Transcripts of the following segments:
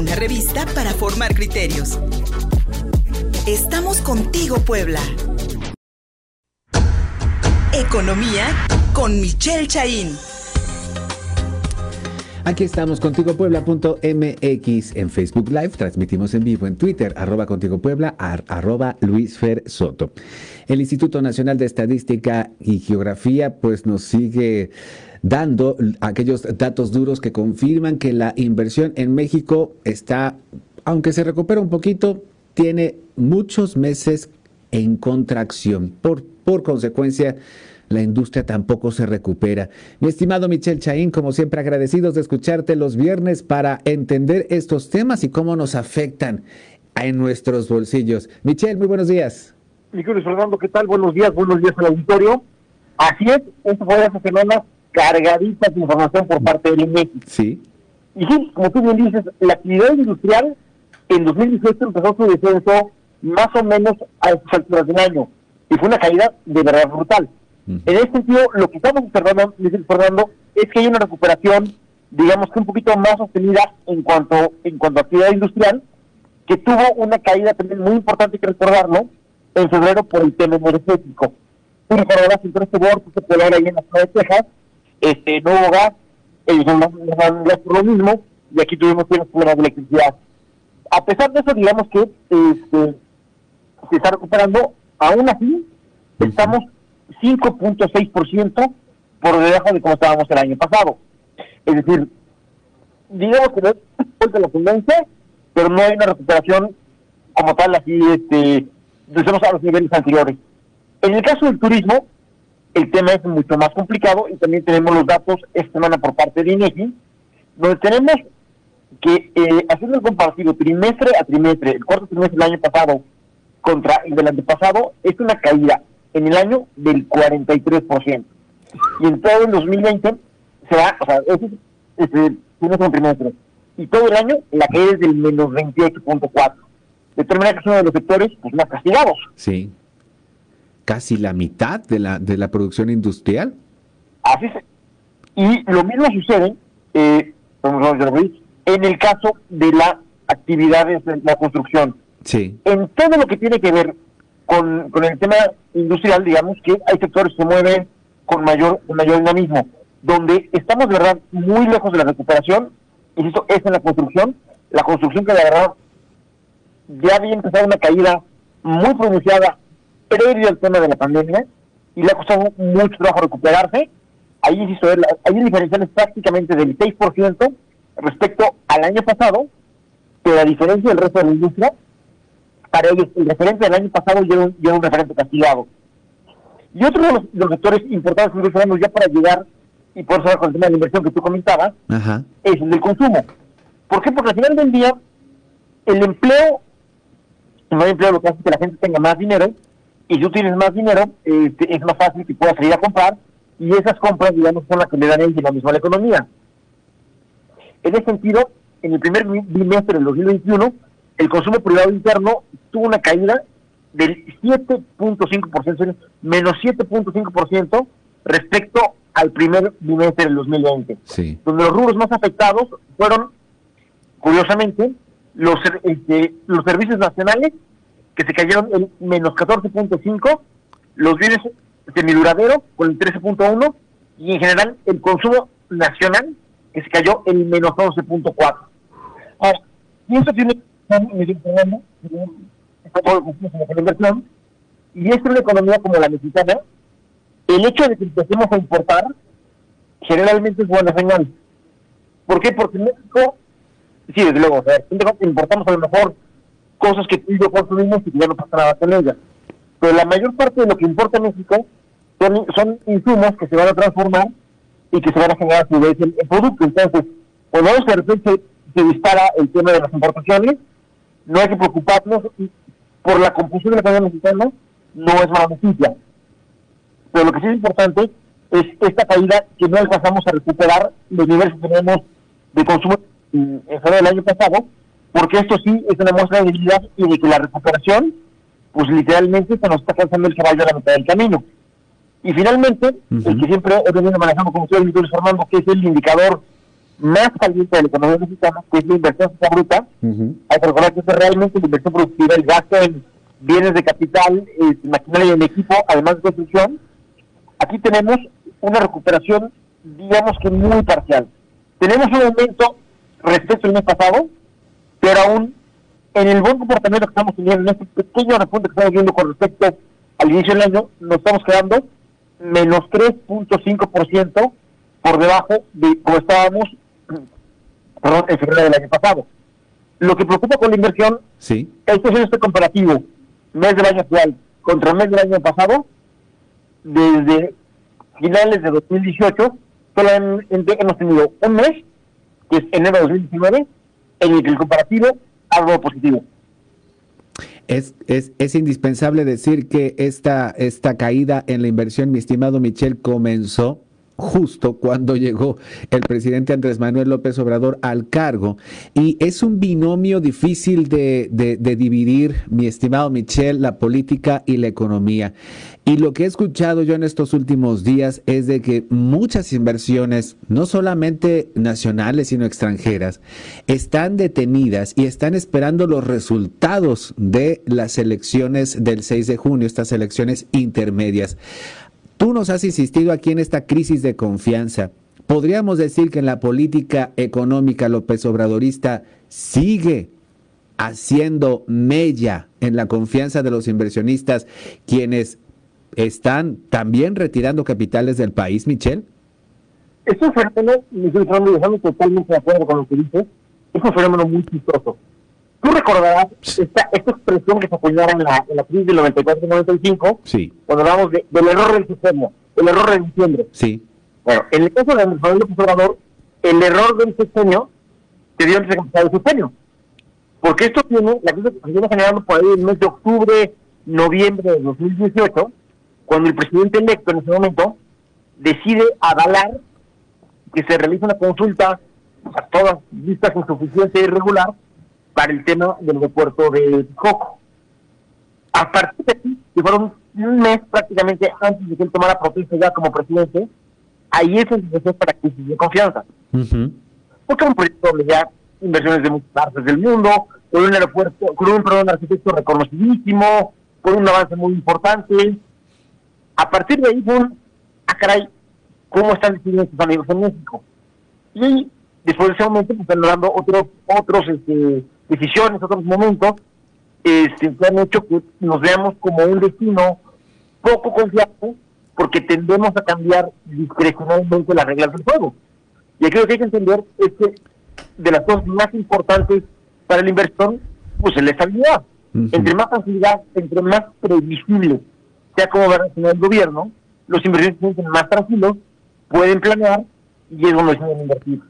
una revista para formar criterios. Estamos contigo, Puebla. Economía con Michelle Chaín. Aquí estamos, contigo Puebla.mx en Facebook Live, transmitimos en vivo en Twitter, arroba contigo Puebla, arroba Luis Soto. El Instituto Nacional de Estadística y Geografía pues nos sigue dando aquellos datos duros que confirman que la inversión en México está, aunque se recupera un poquito, tiene muchos meses en contracción. Por, por consecuencia, la industria tampoco se recupera. Mi estimado Michel Chaín, como siempre agradecidos de escucharte los viernes para entender estos temas y cómo nos afectan en nuestros bolsillos. Michel, muy buenos días. Mi querido Fernando, ¿qué tal? Buenos días, buenos días al auditorio. Así es, esto fue hace semanas cargaditas de información por parte del INEGI. Sí. Y sí, como tú bien dices, la actividad industrial en 2018 empezó su descenso más o menos a estas alturas del año. Y fue una caída de verdad brutal. En ese sentido, lo que estamos observando, Fernando, es que hay una recuperación, digamos que un poquito más sostenida en cuanto, en cuanto a actividad industrial, que tuvo una caída también muy importante que recordarlo en febrero por el tema energético. Tú recordarás que en este borde se puede ahí en la ciudad de Texas, este, no hubo gas, ellos no dan gas por lo mismo, y aquí tuvimos problemas de electricidad. A pesar de eso, digamos que este, se está recuperando, aún así, estamos 5.6% por debajo de como estábamos el año pasado. Es decir, digamos que no es la tendencia, pero no hay una recuperación como tal, así, este, a los niveles anteriores. En el caso del turismo, el tema es mucho más complicado y también tenemos los datos esta semana por parte de INEGI, donde tenemos que, eh, haciendo el comparativo trimestre a trimestre, el cuarto trimestre del año pasado contra el del antepasado, es una caída en el año del 43%. Y en todo el 2020 se va, o sea, ese es este, un trimestre. Y todo el año la caída es del menos 28.4. Determina que es uno de los sectores pues, más castigados. Sí. Casi la mitad de la, de la producción industrial. Así es. Y lo mismo sucede, eh, en el caso de la actividad de la construcción. Sí. En todo lo que tiene que ver con, con el tema industrial, digamos que hay sectores que se mueven con mayor, con mayor dinamismo. Donde estamos, de verdad, muy lejos de la recuperación, insisto, es en la construcción. La construcción que, de verdad, ya había empezado una caída muy pronunciada previo al tema de la pandemia y le ha costado mucho trabajo recuperarse. Ahí, insisto, hay diferenciales prácticamente del 6% respecto al año pasado, pero a diferencia del resto de la industria, para ellos el referente del año pasado ya era un, referente castigado. Y otro de los, sectores importantes que nosotros ya para llegar, y por eso con el tema de la inversión que tú comentabas, es el del consumo. ¿Por qué? Porque al final del día, el empleo, hay empleo lo que hace que la gente tenga más dinero, y si tú tienes más dinero, este, es más fácil que puedas salir a comprar, y esas compras, digamos, son las que le dan el dinamismo a la economía. En ese sentido, en el primer bimestre del 2021, el consumo privado interno tuvo una caída del 7.5%, menos 7.5% respecto al primer bimestre del 2020. Sí. Donde los rubros más afectados fueron, curiosamente, los, este, los servicios nacionales, que se cayeron en menos 14.5%, los bienes semiduraderos con el 13.1%, y en general el consumo nacional, que se cayó en menos 11.4%. Ahora, y eso tiene y es una economía como la mexicana, el hecho de que empecemos a importar generalmente es buena señal. ¿Por qué? Porque México, sí, desde luego, importamos a lo mejor cosas que tú y yo consumimos y que ya no pasa nada con ellas. Pero la mayor parte de lo que importa México son, son insumos que se van a transformar y que se van a generar a su vez en, producto. Entonces, cuando de repente se dispara el tema de las importaciones, no hay que preocuparnos por la composición de la economía mexicana, no es mala noticia. Pero lo que sí es importante es esta caída que no alcanzamos a recuperar los niveles que tenemos de consumo en febrero del año pasado, porque esto sí es una muestra de debilidad y de que la recuperación, pues literalmente se nos está cansando el caballo a la mitad del camino. Y finalmente, el que siempre he venido manejando como ustedes, Fernando, que es el indicador más caliente de la economía mexicana, que es la inversión bruta. Hay que recordar que es realmente la inversión productiva, el gasto en bienes de capital, eh, maquinaria y en equipo, además de construcción. Aquí tenemos una recuperación, digamos que muy parcial. Tenemos un aumento respecto al mes pasado, pero aún en el buen comportamiento que estamos teniendo, en este pequeño repunte que estamos viendo con respecto al inicio del año, nos estamos quedando menos 3.5% por debajo de como estábamos perdón, en febrero del año pasado. Lo que preocupa con la inversión, sí. es este comparativo, mes del año actual contra mes del año pasado, desde finales de 2018, solamente hemos tenido un mes, que es enero de 2019, en el que el comparativo ha algo positivo. Es, es, es, indispensable decir que esta, esta caída en la inversión, mi estimado Michel, comenzó justo cuando llegó el presidente Andrés Manuel López Obrador al cargo. Y es un binomio difícil de, dividir, mi estimado Michel, la política y la economía. Y lo que he escuchado yo en estos últimos días es de que muchas inversiones, no solamente nacionales, sino extranjeras, están detenidas y están esperando los resultados de las elecciones del 6 de junio, estas elecciones intermedias. Tú nos has insistido aquí en esta crisis de confianza. ¿Podríamos decir que en la política económica López Obradorista sigue haciendo mella en la confianza de los inversionistas quienes están también retirando capitales del país, Michelle? Es un fenómeno, me estoy totalmente de acuerdo con lo que dices, es un fenómeno muy chistoso. Tú recordarás esta, esta expresión que se apoyaba en la, en la crisis del 94-95, sí. cuando hablamos de, del error del sistema, el error de diciembre. Sí. Bueno, en el caso de Andrés Obrador, el error del sexenio se dio antes de comenzar el sexenio. Porque esto tiene, la crisis se viene generando por ahí en el mes de octubre, noviembre de 2018, cuando el presidente electo en ese momento decide avalar que se realice una consulta a todas vistas insuficiente y irregular para el tema del aeropuerto de Coco. A partir de aquí, que fueron un mes prácticamente antes de que él tomara protesta ya como presidente, ahí es el empezó para crisis de confianza. Porque un proyecto ya inversiones de muchas partes del mundo, con un aeropuerto, con un, perdón, arquitecto reconocidísimo, con un avance muy importante. A partir de ahí fue un, ah caray, ¿cómo están decidiendo sus amigos en México? Y después de ese momento, pues están dando otros, otros este, decisiones, otros momentos, este, que han hecho que nos veamos como un destino poco confiable porque tendemos a cambiar discrecionalmente las reglas del juego. Y aquí lo que hay que entender es que de las cosas más importantes para la inversión, pues es la estabilidad. Entre más facilidad, entre más previsible sea cómo va a reaccionar el gobierno, los inversores se sienten más tranquilos, pueden planear y es donde se invertir.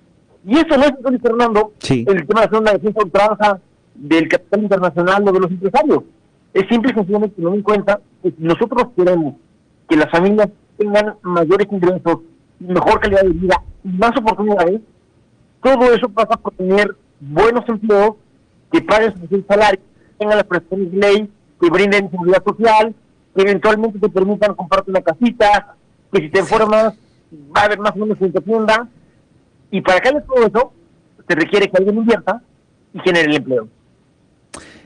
Y eso no es, Fernando, el tema de una defensa ultranza del capital internacional o de los empresarios. Es simple y sencillamente tener en cuenta que si nosotros queremos que las familias tengan mayores ingresos, mejor calidad de vida y más oportunidades, todo eso pasa por tener buenos empleos que paguen su salario, tengan las prestaciones de ley, que brinden seguridad social, que eventualmente te permitan comprarte una casita, que si te informas va a haber más o menos en tu tienda, y para que todo eso, se requiere que alguien invierta y genere el empleo.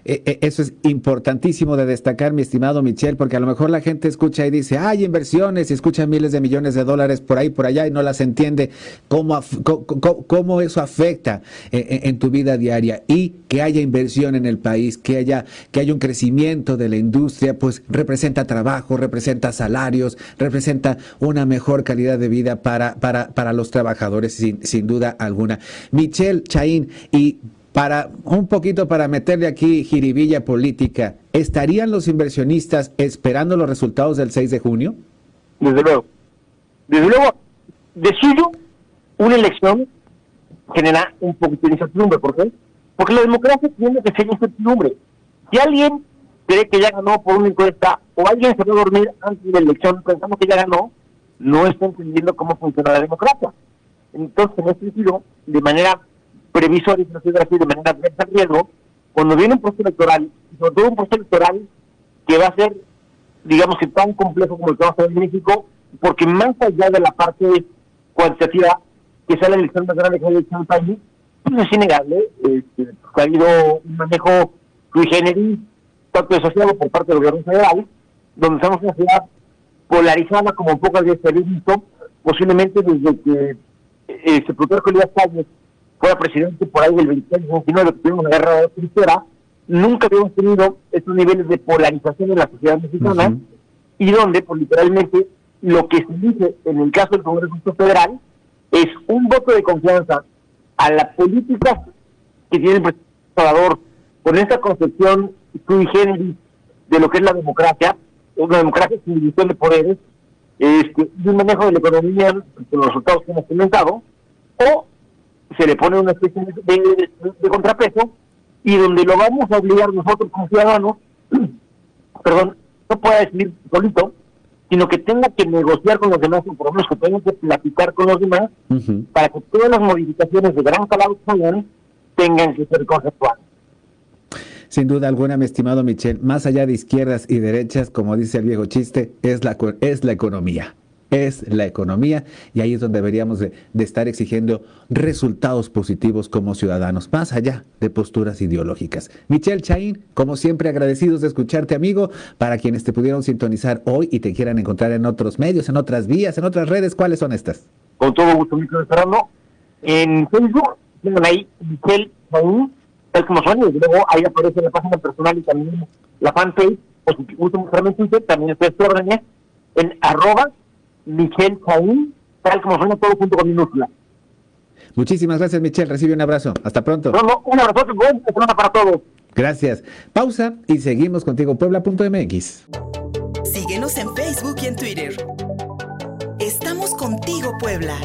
Eh, eh, eso es importantísimo de destacar, mi estimado Michel, porque a lo mejor la gente escucha y dice, hay inversiones y escucha miles de millones de dólares por ahí, por allá y no las entiende cómo, cómo, eso afecta eh, en, tu vida diaria y que haya inversión en el país, que haya, que haya un crecimiento de la industria, pues representa trabajo, representa salarios, representa una mejor calidad de vida para, para, para los trabajadores, sin, sin duda alguna. Michel Chaín, y para un poquito para meterle aquí jiribilla política, ¿estarían los inversionistas esperando los resultados del 6 de junio? Desde luego. Desde luego, de suyo, una elección genera un poquito de incertidumbre. ¿Por qué? Porque la democracia tiene que ser incertidumbre. Si alguien cree que ya ganó por una encuesta o alguien se va a dormir antes de la elección pensando que ya ganó, no está entendiendo cómo funciona la democracia. Entonces, en ese sentido, de manera previsores, no así, de manera de riesgo, cuando viene un proceso electoral, sobre todo un proceso electoral que va a ser, digamos que tan complejo como el que va a ser en México, porque más allá de la parte cuantitativa, que sea la elección más grande que haya hecho el país, pues es innegable este, ha habido un manejo sui generis, tanto por parte del gobierno federal, donde estamos en una ciudad polarizada como pocas veces había visto, posiblemente desde que eh, se Plutarco Elías Calles fuera presidente por ahí del 26-29, que tuvimos una guerra de tristera, nunca habíamos tenido estos niveles de polarización en la sociedad mexicana y donde, pues literalmente, lo que se dice en el caso del Congreso Federal es un voto de confianza a la política que tiene el presidente Salvador con esta concepción sui generis de lo que es la democracia, una democracia sin división de poderes, este, y un manejo de la economía con los resultados que hemos comentado, o se le pone una especie de, de contrapeso y donde lo vamos a obligar nosotros como ciudadanos, perdón, no pueda decidir solito, sino que tenga que negociar con los demás, o por lo menos que tenga que platicar con los demás, para que todas las modificaciones de gran calado que tengan que ser conceptuales. Sin duda alguna, mi estimado Michel, más allá de izquierdas y derechas, como dice el viejo chiste, es la, es la economía es la economía y ahí es donde deberíamos de, estar exigiendo resultados positivos como ciudadanos, más allá de posturas ideológicas. Michelle Chaín, como siempre agradecidos de escucharte amigo, para quienes te pudieron sintonizar hoy y te quieran encontrar en otros medios, en otras vías, en otras redes, ¿cuáles son estas? Con todo gusto, Michelle Serrano. En Facebook, tienen ahí Michelle Chaín, tal como suena, y luego ahí aparece la página personal y también la fanpage, o si gusta mostrarme en Twitter, también estoy órdenes en arroba Michelle Caín, tal como suena todo junto con minúscula. Muchísimas gracias, Michelle. Recibe un abrazo. Hasta pronto. un abrazo, buen para todos. Gracias. Pausa y seguimos contigo, puebla.mx. Síguenos en Facebook y en Twitter. Estamos contigo, Puebla.